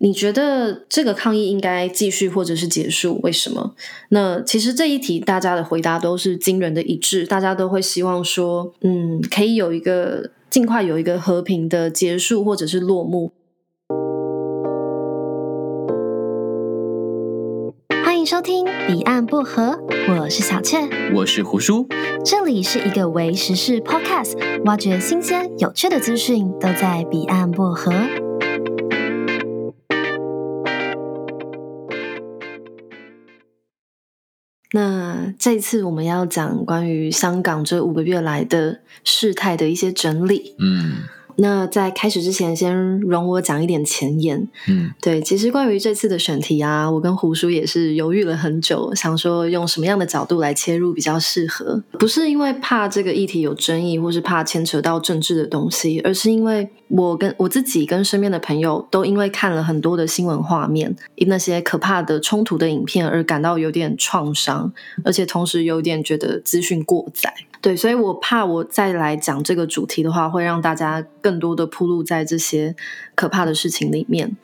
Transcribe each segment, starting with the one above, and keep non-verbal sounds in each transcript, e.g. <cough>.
你觉得这个抗议应该继续或者是结束？为什么？那其实这一题大家的回答都是惊人的一致，大家都会希望说，嗯，可以有一个尽快有一个和平的结束或者是落幕。欢迎收听《彼岸薄荷》，我是小雀，我是胡叔，这里是一个为时事 Podcast，挖掘新鲜有趣的资讯，都在彼岸薄荷。这一次我们要讲关于香港这五个月来的事态的一些整理。嗯。那在开始之前，先容我讲一点前言。嗯，对，其实关于这次的选题啊，我跟胡叔也是犹豫了很久，想说用什么样的角度来切入比较适合。不是因为怕这个议题有争议，或是怕牵扯到政治的东西，而是因为我跟我自己跟身边的朋友都因为看了很多的新闻画面，那些可怕的冲突的影片而感到有点创伤，而且同时有点觉得资讯过载。对，所以我怕我再来讲这个主题的话，会让大家更多的铺路在这些可怕的事情里面。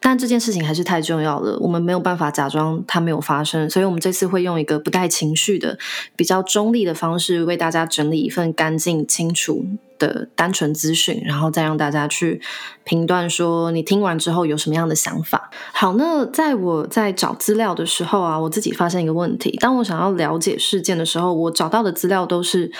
但这件事情还是太重要了，我们没有办法假装它没有发生，所以我们这次会用一个不带情绪的、比较中立的方式，为大家整理一份干净、清楚的单纯资讯，然后再让大家去评断，说你听完之后有什么样的想法。好，那在我在找资料的时候啊，我自己发现一个问题：当我想要了解事件的时候，我找到的资料都是。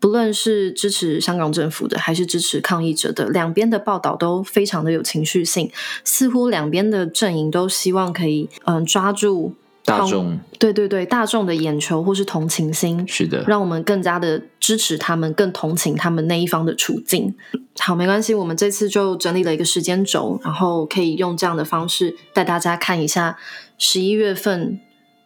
不论是支持香港政府的，还是支持抗议者的，两边的报道都非常的有情绪性，似乎两边的阵营都希望可以嗯抓住大众，对对对，大众的眼球或是同情心，是的，让我们更加的支持他们，更同情他们那一方的处境。好，没关系，我们这次就整理了一个时间轴，然后可以用这样的方式带大家看一下十一月份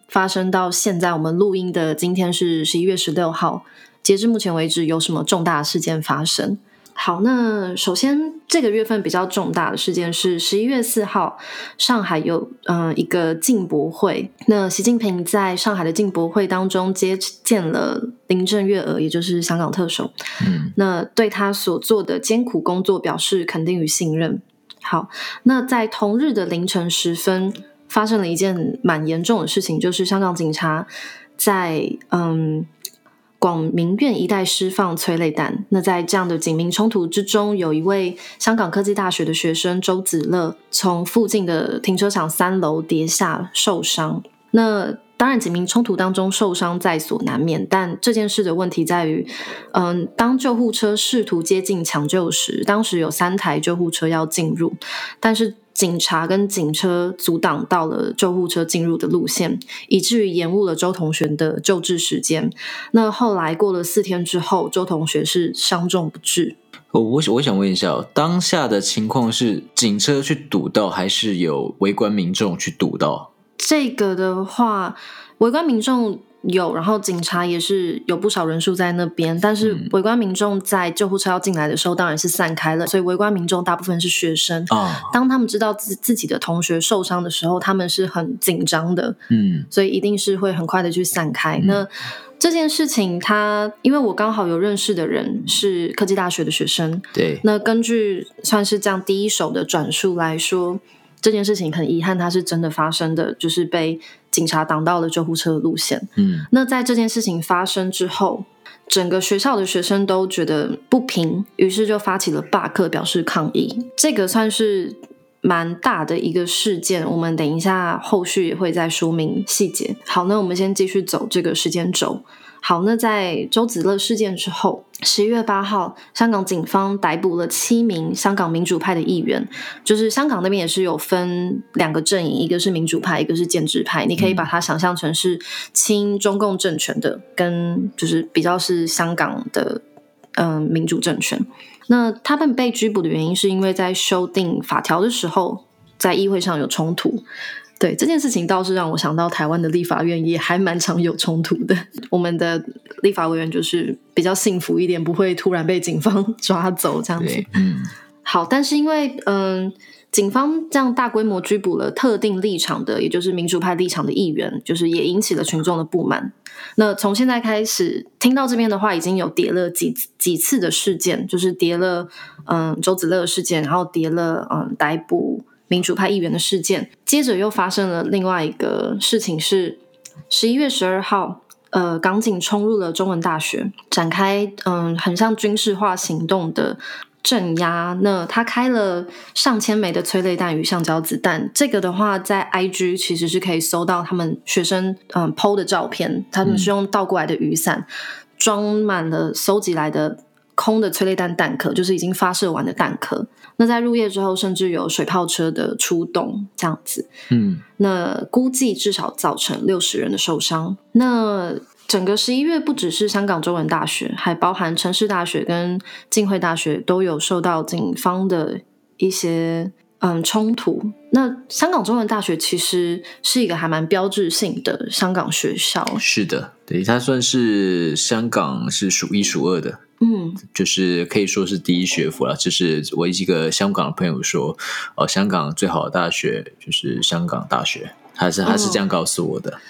发生到现在，我们录音的今天是十一月十六号。截至目前为止，有什么重大事件发生？好，那首先这个月份比较重大的事件是十一月四号，上海有嗯、呃、一个进博会。那习近平在上海的进博会当中接见了林郑月娥，也就是香港特首。嗯，那对他所做的艰苦工作表示肯定与信任。好，那在同日的凌晨时分，发生了一件蛮严重的事情，就是香港警察在嗯。广明苑一带释放催泪弹。那在这样的警民冲突之中，有一位香港科技大学的学生周子乐从附近的停车场三楼跌下受伤。那当然，警民冲突当中受伤在所难免，但这件事的问题在于，嗯，当救护车试图接近抢救时，当时有三台救护车要进入，但是。警察跟警车阻挡到了救护车进入的路线，以至于延误了周同学的救治时间。那后来过了四天之后，周同学是伤重不治。我我我想问一下，当下的情况是警车去堵到，还是有围观民众去堵到？这个的话，围观民众。有，然后警察也是有不少人数在那边，但是围观民众在救护车要进来的时候，当然是散开了。所以围观民众大部分是学生。哦，当他们知道自自己的同学受伤的时候，他们是很紧张的。嗯，所以一定是会很快的去散开。嗯，那这件事情他，他因为我刚好有认识的人是科技大学的学生，对。那根据算是这样第一手的转述来说，这件事情很遗憾，它是真的发生的，就是被。警察挡到了救护车的路线。嗯，那在这件事情发生之后，整个学校的学生都觉得不平，于是就发起了罢课，表示抗议。这个算是蛮大的一个事件。我们等一下后续也会再说明细节。好，那我们先继续走这个时间轴。好，那在周子乐事件之后，十一月八号，香港警方逮捕了七名香港民主派的议员。就是香港那边也是有分两个阵营，一个是民主派，一个是建制派。你可以把它想象成是亲中共政权的，跟就是比较是香港的嗯、呃、民主政权。那他们被拘捕的原因，是因为在修订法条的时候，在议会上有冲突。对，这件事情倒是让我想到台湾的立法院也还蛮常有冲突的。我们的立法委员就是比较幸福一点，不会突然被警方 <laughs> 抓走这样子。嗯，好，但是因为嗯，警方这样大规模拘捕了特定立场的，也就是民主派立场的议员，就是也引起了群众的不满。那从现在开始听到这边的话，已经有叠了几几次的事件，就是叠了嗯周子乐事件，然后叠了嗯逮捕。民主派议员的事件。接着又发生了另外一个事情是，十一月十二号，呃，港警冲入了中文大学，展开嗯、呃，很像军事化行动的。镇压，那他开了上千枚的催泪弹与橡胶子弹。这个的话，在 IG 其实是可以搜到他们学生嗯 PO 的照片，他们是用倒过来的雨伞装满了搜集来的空的催泪弹弹壳，就是已经发射完的弹壳。那在入夜之后，甚至有水炮车的出动，这样子。嗯，那估计至少造成六十人的受伤。那整个十一月不只是香港中文大学，还包含城市大学跟浸会大学都有受到警方的一些嗯冲突。那香港中文大学其实是一个还蛮标志性的香港学校。是的，对，它算是香港是数一数二的，嗯，就是可以说是第一学府了。就是我一个香港的朋友说，哦，香港最好的大学就是香港大学，他是他是这样告诉我的。嗯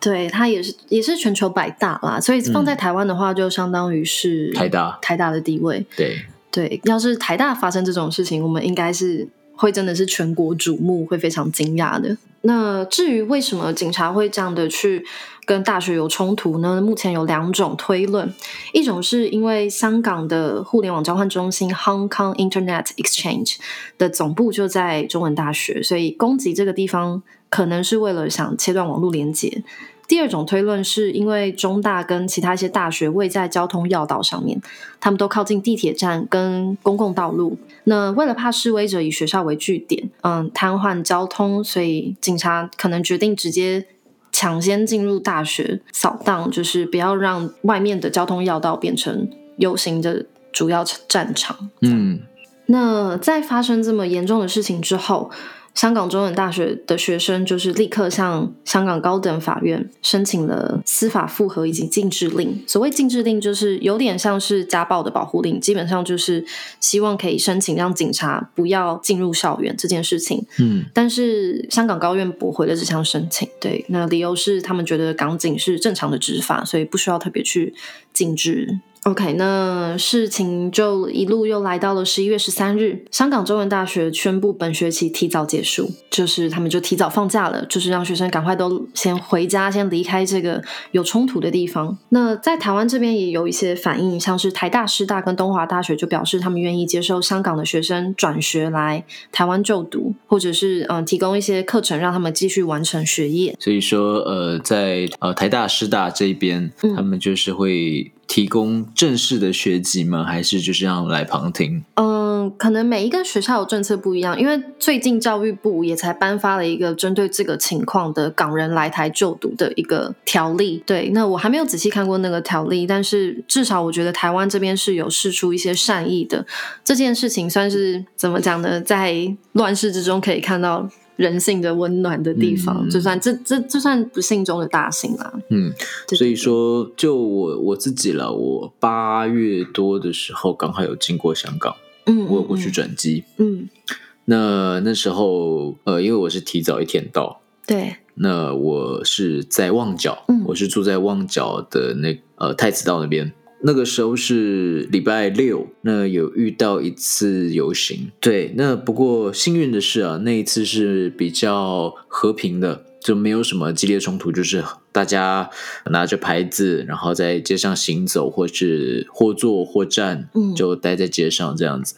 对，它也是也是全球百大啦，所以放在台湾的话，就相当于是台大台大的地位。对对，要是台大发生这种事情，我们应该是会真的是全国瞩目，会非常惊讶的。那至于为什么警察会这样的去跟大学有冲突呢？目前有两种推论，一种是因为香港的互联网交换中心 Hong Kong Internet Exchange 的总部就在中文大学，所以攻击这个地方可能是为了想切断网络连接。第二种推论是因为中大跟其他一些大学位在交通要道上面，他们都靠近地铁站跟公共道路。那为了怕示威者以学校为据点，嗯，瘫痪交通，所以警察可能决定直接抢先进入大学扫荡，就是不要让外面的交通要道变成游行的主要战场。嗯，那在发生这么严重的事情之后。香港中文大学的学生就是立刻向香港高等法院申请了司法复核以及禁制令。所谓禁制令，就是有点像是家暴的保护令，基本上就是希望可以申请让警察不要进入校园这件事情。嗯，但是香港高院驳回了这项申请。对，那理由是他们觉得港警是正常的执法，所以不需要特别去禁制。OK，那事情就一路又来到了十一月十三日，香港中文大学宣布本学期提早结束，就是他们就提早放假了，就是让学生赶快都先回家，先离开这个有冲突的地方。那在台湾这边也有一些反应，像是台大、师大跟东华大学就表示他们愿意接受香港的学生转学来台湾就读，或者是嗯提供一些课程让他们继续完成学业。所以说，呃，在呃台大、师大这边，他们就是会。提供正式的学籍吗？还是就是让来旁听？嗯，可能每一个学校的政策不一样，因为最近教育部也才颁发了一个针对这个情况的港人来台就读的一个条例。对，那我还没有仔细看过那个条例，但是至少我觉得台湾这边是有释出一些善意的。这件事情算是怎么讲呢？在乱世之中可以看到。人性的温暖的地方，嗯、就算这这这算不幸中的大幸啦。嗯，所以说，就我我自己了，我八月多的时候刚好有经过香港，嗯，我有过去转机，嗯，那那时候呃，因为我是提早一天到，对，那我是在旺角，嗯，我是住在旺角的那呃太子道那边。那个时候是礼拜六，那有遇到一次游行，对，那不过幸运的是啊，那一次是比较和平的，就没有什么激烈冲突，就是大家拿着牌子，然后在街上行走，或是或坐或站，嗯，就待在街上这样子，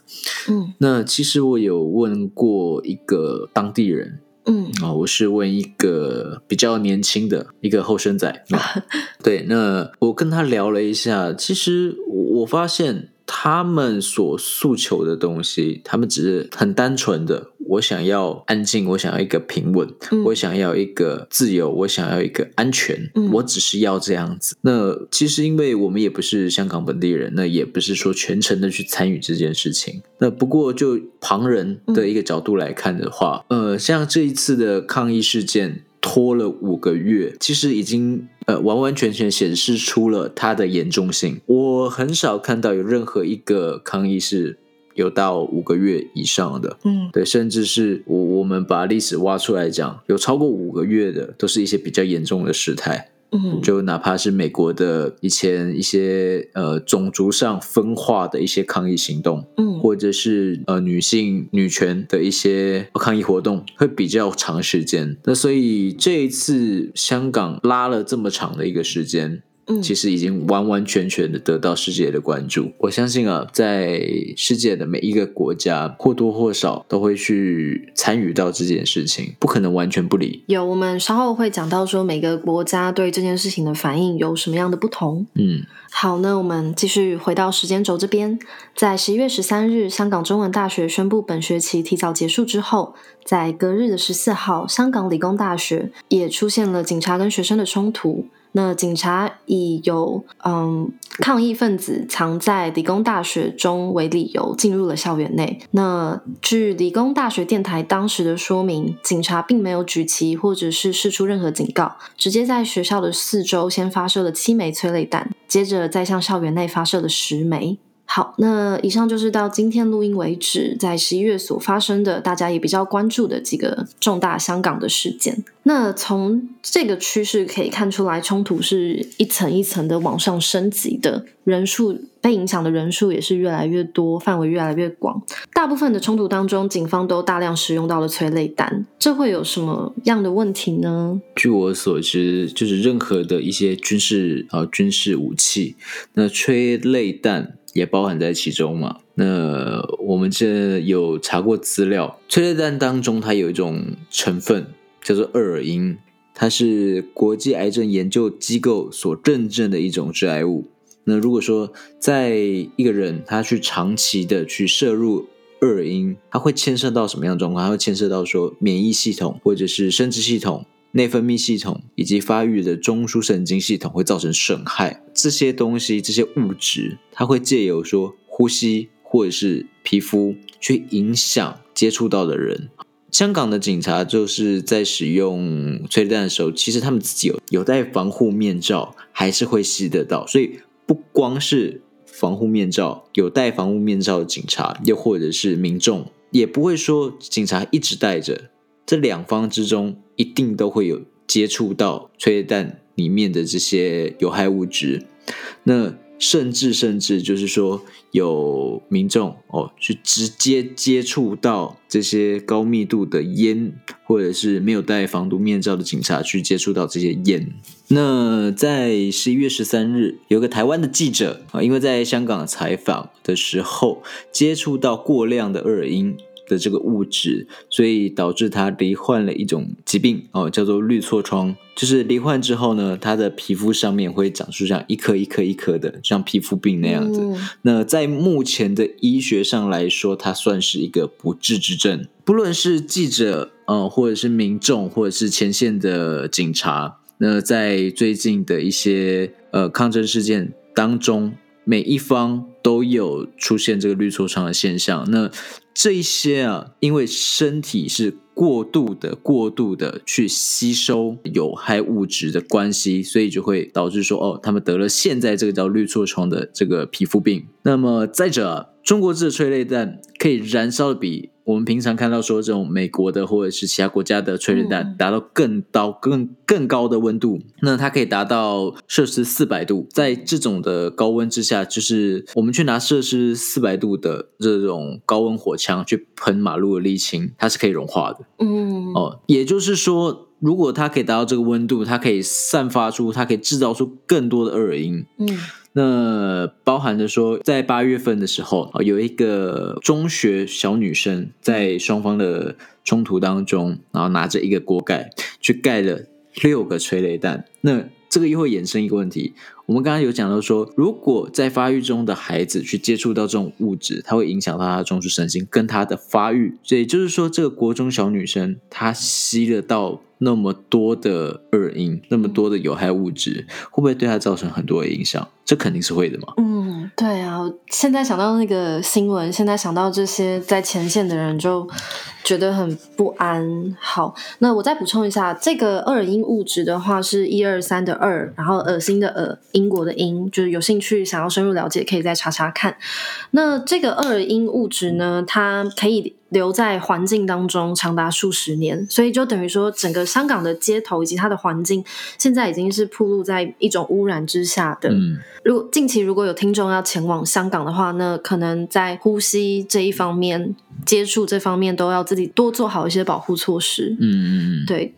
嗯，那其实我有问过一个当地人。嗯，哦，我是问一个比较年轻的一个后生仔，<laughs> 对，那我跟他聊了一下，其实我发现他们所诉求的东西，他们只是很单纯的。我想要安静，我想要一个平稳，嗯、我想要一个自由，我想要一个安全，嗯、我只是要这样子。那其实因为我们也不是香港本地人，那也不是说全程的去参与这件事情。那不过就旁人的一个角度来看的话，嗯、呃，像这一次的抗议事件拖了五个月，其实已经呃完完全全显示出了它的严重性。我很少看到有任何一个抗议是。有到五个月以上的，嗯，对，甚至是我我们把历史挖出来讲，有超过五个月的，都是一些比较严重的事态。嗯，就哪怕是美国的以前一些呃种族上分化的一些抗议行动，嗯，或者是呃女性女权的一些抗议活动，会比较长时间。那所以这一次香港拉了这么长的一个时间。嗯，其实已经完完全全的得到世界的关注。我相信啊，在世界的每一个国家或多或少都会去参与到这件事情，不可能完全不理。有，我们稍后会讲到说每个国家对这件事情的反应有什么样的不同。嗯，好，那我们继续回到时间轴这边，在十一月十三日，香港中文大学宣布本学期提早结束之后，在隔日的十四号，香港理工大学也出现了警察跟学生的冲突。那警察以有嗯抗议分子藏在理工大学中为理由进入了校园内。那据理工大学电台当时的说明，警察并没有举旗或者是释出任何警告，直接在学校的四周先发射了七枚催泪弹，接着再向校园内发射了十枚。好，那以上就是到今天录音为止，在十一月所发生的，大家也比较关注的几个重大香港的事件。那从这个趋势可以看出来，冲突是一层一层的往上升级的，人数被影响的人数也是越来越多，范围越来越广。大部分的冲突当中，警方都大量使用到了催泪弹，这会有什么样的问题呢？据我所知，就是任何的一些军事啊军事武器，那催泪弹。也包含在其中嘛？那我们这有查过资料，催泪弹当中它有一种成分叫做二尔英，它是国际癌症研究机构所认证的一种致癌物。那如果说在一个人他去长期的去摄入二尔英，它会牵涉到什么样的状况？它会牵涉到说免疫系统或者是生殖系统。内分泌系统以及发育的中枢神经系统会造成损害，这些东西、这些物质，它会借由说呼吸或者是皮肤去影响接触到的人。香港的警察就是在使用催泪弹的时候，其实他们自己有有戴防护面罩，还是会吸得到。所以不光是防护面罩，有戴防护面罩的警察，又或者是民众，也不会说警察一直戴着。这两方之中，一定都会有接触到催泪弹里面的这些有害物质。那甚至甚至就是说，有民众哦，去直接接触到这些高密度的烟，或者是没有戴防毒面罩的警察去接触到这些烟。那在十一月十三日，有个台湾的记者啊，因为在香港采访的时候，接触到过量的二英。的这个物质，所以导致他罹患了一种疾病哦，叫做绿痤疮。就是罹患之后呢，他的皮肤上面会长出像一颗一颗一颗的，像皮肤病那样子。嗯。那在目前的医学上来说，它算是一个不治之症。不论是记者，呃，或者是民众，或者是前线的警察，那在最近的一些呃抗争事件当中，每一方都有出现这个绿痤疮的现象。那这一些啊，因为身体是过度的、过度的去吸收有害物质的关系，所以就会导致说，哦，他们得了现在这个叫绿痤疮的这个皮肤病。那么再者啊，中国制的催泪弹可以燃烧的比我们平常看到说这种美国的或者是其他国家的催泪弹达到更高、更更高的温度，那它可以达到摄氏四百度。在这种的高温之下，就是我们去拿摄氏四百度的这种高温火枪去喷马路的沥青，它是可以融化的。嗯，哦，也就是说，如果它可以达到这个温度，它可以散发出，它可以制造出更多的二尔英。嗯。那包含着说，在八月份的时候，有一个中学小女生在双方的冲突当中，然后拿着一个锅盖去盖了六个催泪弹。那这个又会衍生一个问题，我们刚刚有讲到说，如果在发育中的孩子去接触到这种物质，它会影响到他的中枢神经跟他的发育。所以就是说，这个国中小女生她吸了到。那么多的二英，那么多的有害物质，会不会对她造成很多的影响？这肯定是会的嘛。嗯，对啊，现在想到那个新闻，现在想到这些在前线的人，就觉得很不安。好，那我再补充一下，这个二因物质的话是一二三的二，然后恶心的恶，英国的英，就是有兴趣想要深入了解，可以再查查看。那这个二因物质呢，它可以。留在环境当中长达数十年，所以就等于说，整个香港的街头以及它的环境，现在已经是暴露在一种污染之下的。嗯，如果近期如果有听众要前往香港的话，那可能在呼吸这一方面、接触这方面，都要自己多做好一些保护措施。嗯嗯嗯，对。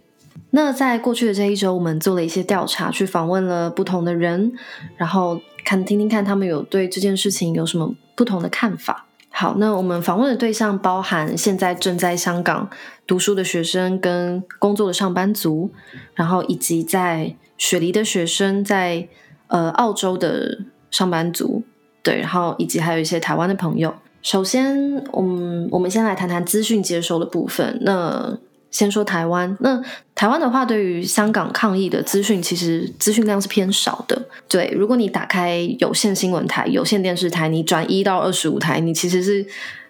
那在过去的这一周，我们做了一些调查，去访问了不同的人，然后看听听看他们有对这件事情有什么不同的看法。好，那我们访问的对象包含现在正在香港读书的学生跟工作的上班族，然后以及在雪梨的学生，在呃澳洲的上班族，对，然后以及还有一些台湾的朋友。首先，我们我们先来谈谈资讯接收的部分。那先说台湾，那台湾的话，对于香港抗议的资讯，其实资讯量是偏少的。对，如果你打开有线新闻台、有线电视台，你转一到二十五台，你其实是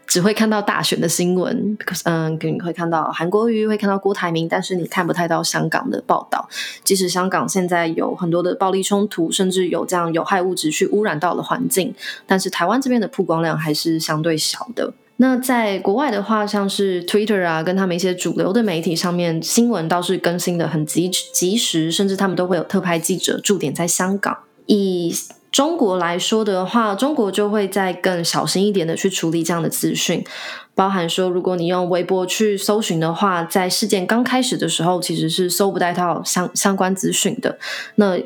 只会看到大选的新闻，嗯，你会看到韩国瑜，会看到郭台铭，但是你看不太到香港的报道。即使香港现在有很多的暴力冲突，甚至有这样有害物质去污染到了环境，但是台湾这边的曝光量还是相对小的。那在国外的话，像是 Twitter 啊，跟他们一些主流的媒体上面，新闻倒是更新的很及及时，甚至他们都会有特派记者驻点在香港。以中国来说的话，中国就会再更小心一点的去处理这样的资讯，包含说，如果你用微博去搜寻的话，在事件刚开始的时候，其实是搜不到相相关资讯的。那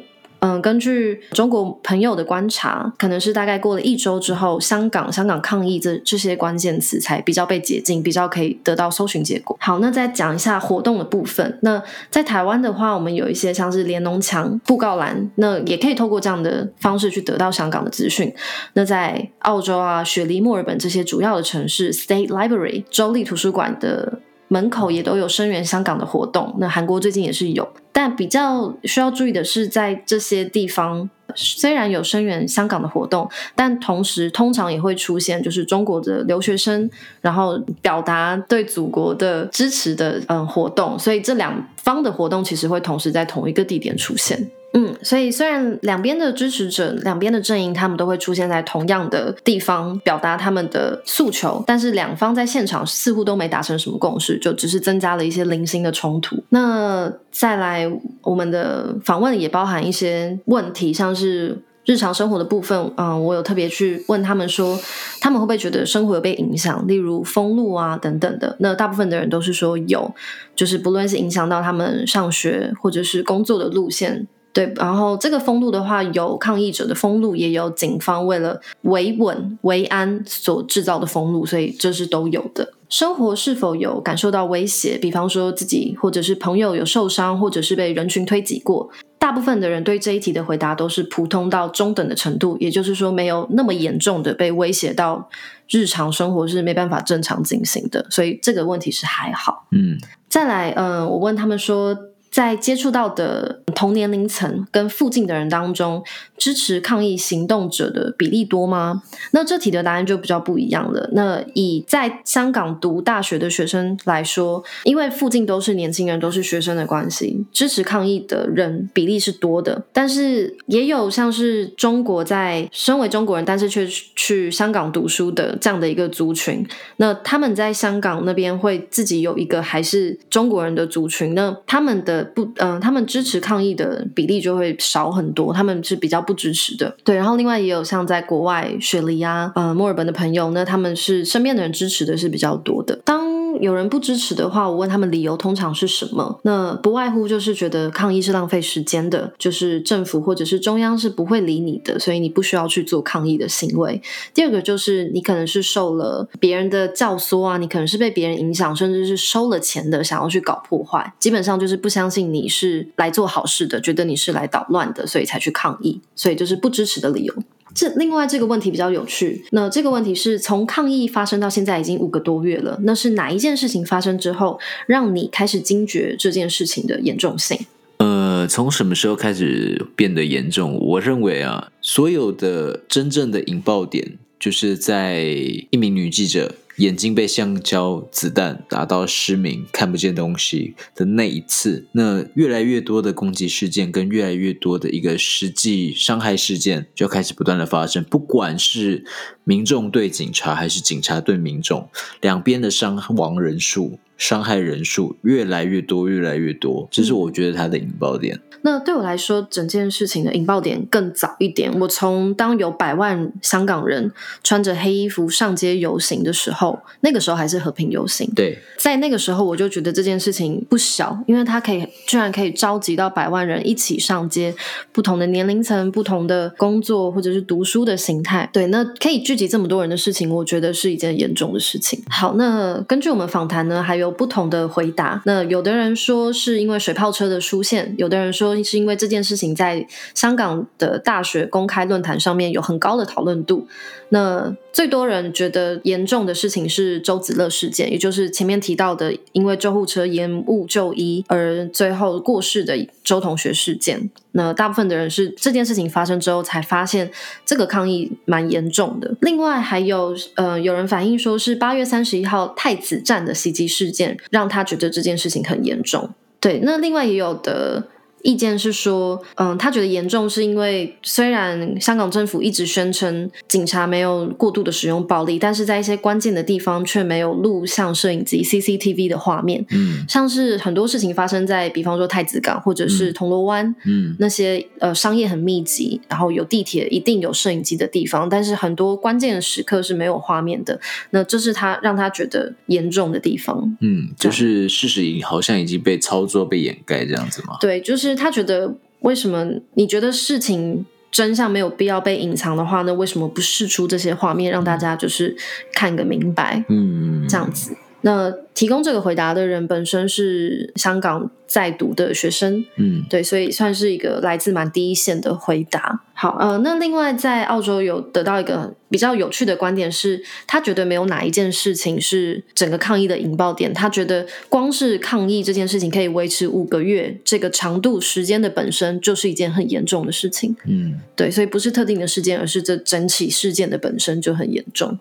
嗯，根据中国朋友的观察，可能是大概过了一周之后，香港香港抗议这这些关键词才比较被解禁，比较可以得到搜寻结果。好，那再讲一下活动的部分。那在台湾的话，我们有一些像是连农墙、布告栏，那也可以透过这样的方式去得到香港的资讯。那在澳洲啊、雪梨、墨尔本这些主要的城市，State Library 州立图书馆的。门口也都有声援香港的活动，那韩国最近也是有，但比较需要注意的是，在这些地方虽然有声援香港的活动，但同时通常也会出现就是中国的留学生，然后表达对祖国的支持的嗯活动，所以这两方的活动其实会同时在同一个地点出现。嗯，所以虽然两边的支持者、两边的阵营，他们都会出现在同样的地方表达他们的诉求，但是两方在现场似乎都没达成什么共识，就只是增加了一些零星的冲突。那再来，我们的访问也包含一些问题，像是日常生活的部分。嗯，我有特别去问他们说，他们会不会觉得生活有被影响，例如封路啊等等的。那大部分的人都是说有，就是不论是影响到他们上学或者是工作的路线。对，然后这个封路的话，有抗议者的封路，也有警方为了维稳维安所制造的封路，所以这是都有的。生活是否有感受到威胁？比方说自己或者是朋友有受伤，或者是被人群推挤过。大部分的人对这一题的回答都是普通到中等的程度，也就是说没有那么严重的被威胁到日常生活是没办法正常进行的，所以这个问题是还好。嗯，再来，嗯、呃，我问他们说。在接触到的同年龄层跟附近的人当中，支持抗议行动者的比例多吗？那这题的答案就比较不一样了。那以在香港读大学的学生来说，因为附近都是年轻人，都是学生的关系，支持抗议的人比例是多的。但是也有像是中国在身为中国人，但是却去香港读书的这样的一个族群。那他们在香港那边会自己有一个还是中国人的族群，那他们的。不，嗯、他们支持抗议的比例就会少很多，他们是比较不支持的。对，然后另外也有像在国外雪梨啊、呃，墨尔本的朋友，那他们是身边的人支持的是比较多的。当有人不支持的话，我问他们理由通常是什么？那不外乎就是觉得抗议是浪费时间的，就是政府或者是中央是不会理你的，所以你不需要去做抗议的行为。第二个就是你可能是受了别人的教唆啊，你可能是被别人影响，甚至是收了钱的，想要去搞破坏。基本上就是不相信你是来做好事的，觉得你是来捣乱的，所以才去抗议，所以就是不支持的理由。这另外这个问题比较有趣。那这个问题是从抗议发生到现在已经五个多月了。那是哪一件事情发生之后，让你开始惊觉这件事情的严重性？呃，从什么时候开始变得严重？我认为啊，所有的真正的引爆点就是在一名女记者眼睛被橡胶子弹打到失明，看不见东西的那一次，那越来越多的攻击事件跟越来越多的一个实际伤害事件就开始不断的发生，不管是民众对警察还是警察对民众，两边的伤亡人数、伤害人数越来越多，越来越多，这是我觉得它的引爆点。那对我来说，整件事情的引爆点更早一点。我从当有百万香港人穿着黑衣服上街游行的时候，那个时候还是和平游行。对，在那个时候，我就觉得这件事情不小，因为它可以居然可以召集到百万人一起上街，不同的年龄层、不同的工作或者是读书的形态。对，那可以聚集这么多人的事情，我觉得是一件严重的事情。好，那根据我们访谈呢，还有不同的回答。那有的人说是因为水炮车的出现，有的人说。是因为这件事情在香港的大学公开论坛上面有很高的讨论度。那最多人觉得严重的事情是周子乐事件，也就是前面提到的因为救护车延误就医而最后过世的周同学事件。那大部分的人是这件事情发生之后才发现这个抗议蛮严重的。另外还有呃有人反映说是八月三十一号太子站的袭击事件让他觉得这件事情很严重。对，那另外也有的。意见是说，嗯，他觉得严重是因为虽然香港政府一直宣称警察没有过度的使用暴力，但是在一些关键的地方却没有录像摄影机 CCTV 的画面。嗯，像是很多事情发生在，比方说太子港或者是铜锣湾，嗯，那些呃商业很密集，然后有地铁一定有摄影机的地方，但是很多关键的时刻是没有画面的。那这是他让他觉得严重的地方。嗯，就是事实已好像已经被操作、被掩盖这样子吗？对，就是。他觉得，为什么你觉得事情真相没有必要被隐藏的话，那为什么不试出这些画面，让大家就是看个明白？嗯，这样子。那提供这个回答的人本身是香港在读的学生，嗯，对，所以算是一个来自蛮第一线的回答。好，呃，那另外在澳洲有得到一个比较有趣的观点是，他觉得没有哪一件事情是整个抗议的引爆点。他觉得光是抗议这件事情可以维持五个月这个长度时间的本身就是一件很严重的事情。嗯，对，所以不是特定的事件，而是这整起事件的本身就很严重。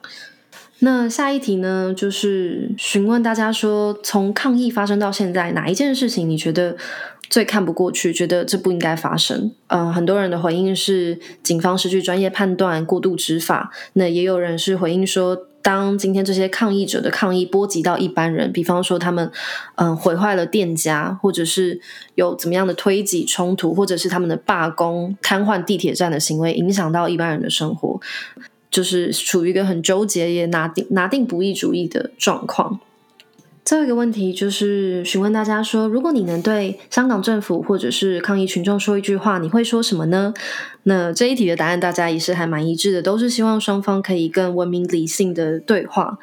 那下一题呢，就是询问大家说，从抗议发生到现在，哪一件事情你觉得最看不过去，觉得这不应该发生？嗯、很多人的回应是警方失去专业判断、过度执法。那也有人是回应说，当今天这些抗议者的抗议波及到一般人，比方说他们嗯、呃、毁坏了店家，或者是有怎么样的推挤冲突，或者是他们的罢工、瘫痪地铁站的行为，影响到一般人的生活。就是处于一个很纠结也拿定拿定不义主义的状况。最后一个问题就是询问大家说，如果你能对香港政府或者是抗议群众说一句话，你会说什么呢？那这一题的答案大家也是还蛮一致的，都是希望双方可以更文明理性的对话，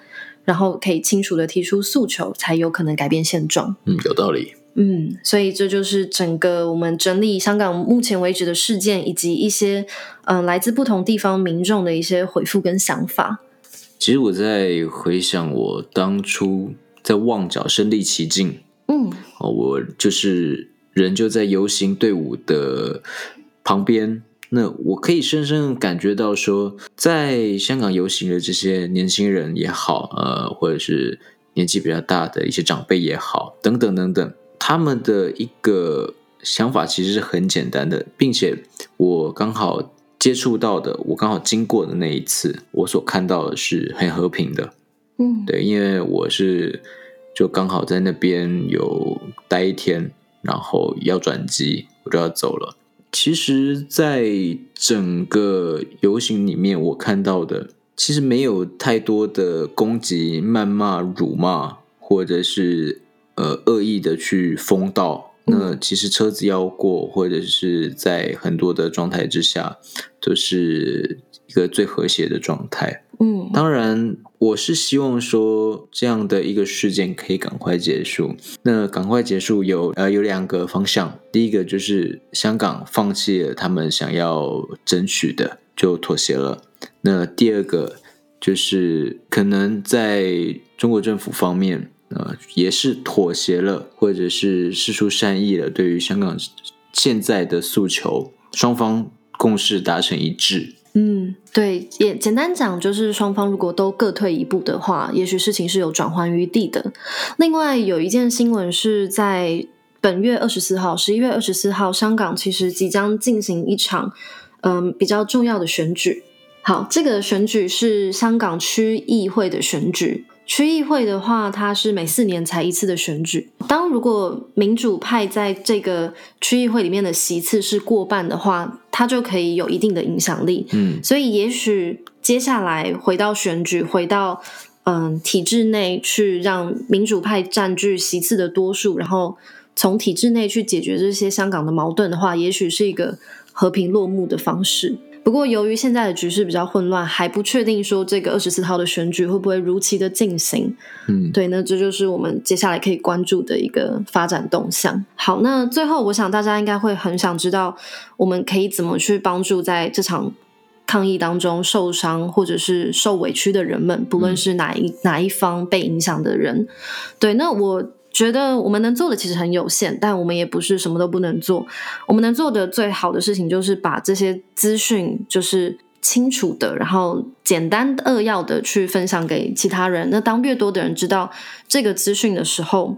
然后可以清楚的提出诉求，才有可能改变现状。嗯，有道理。嗯，所以这就是整个我们整理香港目前为止的事件，以及一些嗯、呃、来自不同地方民众的一些回复跟想法。其实我在回想我当初在旺角身历其境，嗯，我就是人就在游行队伍的旁边，那我可以深深感觉到说，在香港游行的这些年轻人也好，呃，或者是年纪比较大的一些长辈也好，等等等等。他们的一个想法其实是很简单的，并且我刚好接触到的，我刚好经过的那一次，我所看到的是很和平的。嗯，对，因为我是就刚好在那边有待一天，然后要转机，我就要走了。其实，在整个游行里面，我看到的其实没有太多的攻击、谩骂、辱骂，或者是。呃，恶意的去封道，那其实车子要过，或者是在很多的状态之下，都是一个最和谐的状态。嗯，当然，我是希望说这样的一个事件可以赶快结束。那赶快结束有呃有两个方向，第一个就是香港放弃了他们想要争取的，就妥协了。那第二个就是可能在中国政府方面。呃，也是妥协了，或者是释出善意了。对于香港现在的诉求，双方共识达成一致。嗯，对，也简单讲，就是双方如果都各退一步的话，也许事情是有转圜余地的。另外有一件新闻是在本月二十四号，十一月二十四号，香港其实即将进行一场嗯比较重要的选举。好，这个选举是香港区议会的选举。区议会的话，它是每四年才一次的选举。当如果民主派在这个区议会里面的席次是过半的话，它就可以有一定的影响力。嗯，所以也许接下来回到选举，回到嗯体制内去让民主派占据席次的多数，然后从体制内去解决这些香港的矛盾的话，也许是一个和平落幕的方式。不过，由于现在的局势比较混乱，还不确定说这个二十四号的选举会不会如期的进行。嗯，对，那这就是我们接下来可以关注的一个发展动向。好，那最后我想大家应该会很想知道，我们可以怎么去帮助在这场抗议当中受伤或者是受委屈的人们，不论是哪一、嗯、哪一方被影响的人。对，那我。觉得我们能做的其实很有限，但我们也不是什么都不能做。我们能做的最好的事情就是把这些资讯就是清楚的，然后简单扼要的去分享给其他人。那当越多的人知道这个资讯的时候，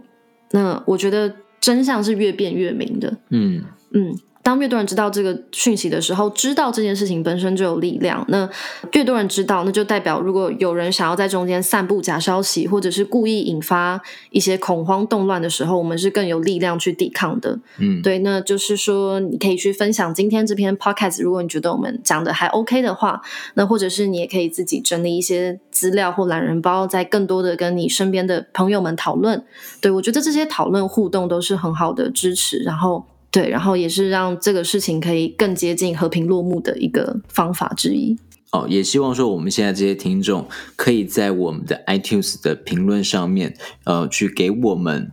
那我觉得真相是越辩越明的。嗯嗯。当越多人知道这个讯息的时候，知道这件事情本身就有力量。那越多人知道，那就代表如果有人想要在中间散布假消息，或者是故意引发一些恐慌动乱的时候，我们是更有力量去抵抗的。嗯，对。那就是说，你可以去分享今天这篇 podcast，如果你觉得我们讲的还 OK 的话，那或者是你也可以自己整理一些资料或懒人包，再更多的跟你身边的朋友们讨论。对，我觉得这些讨论互动都是很好的支持。然后。对，然后也是让这个事情可以更接近和平落幕的一个方法之一。哦，也希望说我们现在这些听众可以在我们的 iTunes 的评论上面，呃，去给我们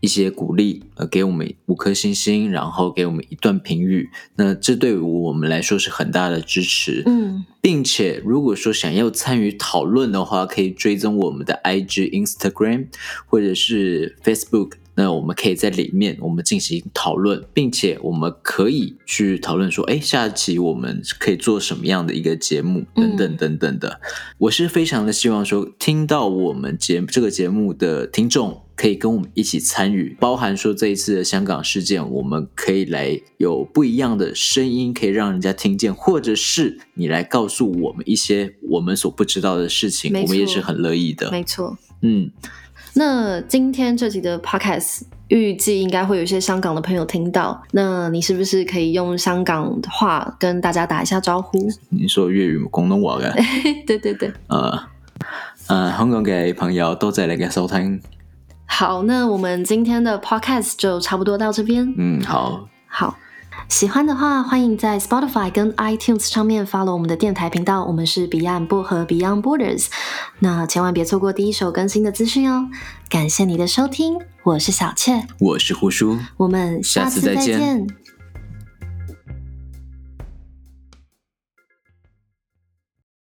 一些鼓励，呃，给我们五颗星星，然后给我们一段评语。那这对于我们来说是很大的支持。嗯，并且如果说想要参与讨论的话，可以追踪我们的 IG、Instagram 或者是 Facebook。那我们可以在里面，我们进行讨论，并且我们可以去讨论说，哎，下期我们可以做什么样的一个节目，等等等等的。嗯。我是非常的希望说，听到我们节这个节目的听众可以跟我们一起参与，包含说这一次的香港事件，我们可以来有不一样的声音，可以让人家听见，或者是你来告诉我们一些我们所不知道的事情，我们也是很乐意的。没错，嗯。那今天这集的 podcast 预计应该会有一些香港的朋友听到，那你是不是可以用香港话跟大家打一下招呼？<laughs> 你说粤语、广东话嘅？对 <laughs> 对对。呃呃，香港嘅朋友多谢你嘅收听。好，那我们今天的 podcast 就差不多到这边。嗯，好。好。喜欢的话，欢迎在 Spotify 跟 iTunes 上面 follow 我们的电台频道。我们是彼岸薄荷 Beyond Borders，那千万别错过第一手更新的资讯哦。感谢你的收听，我是小雀，我是胡叔，我们下次再见。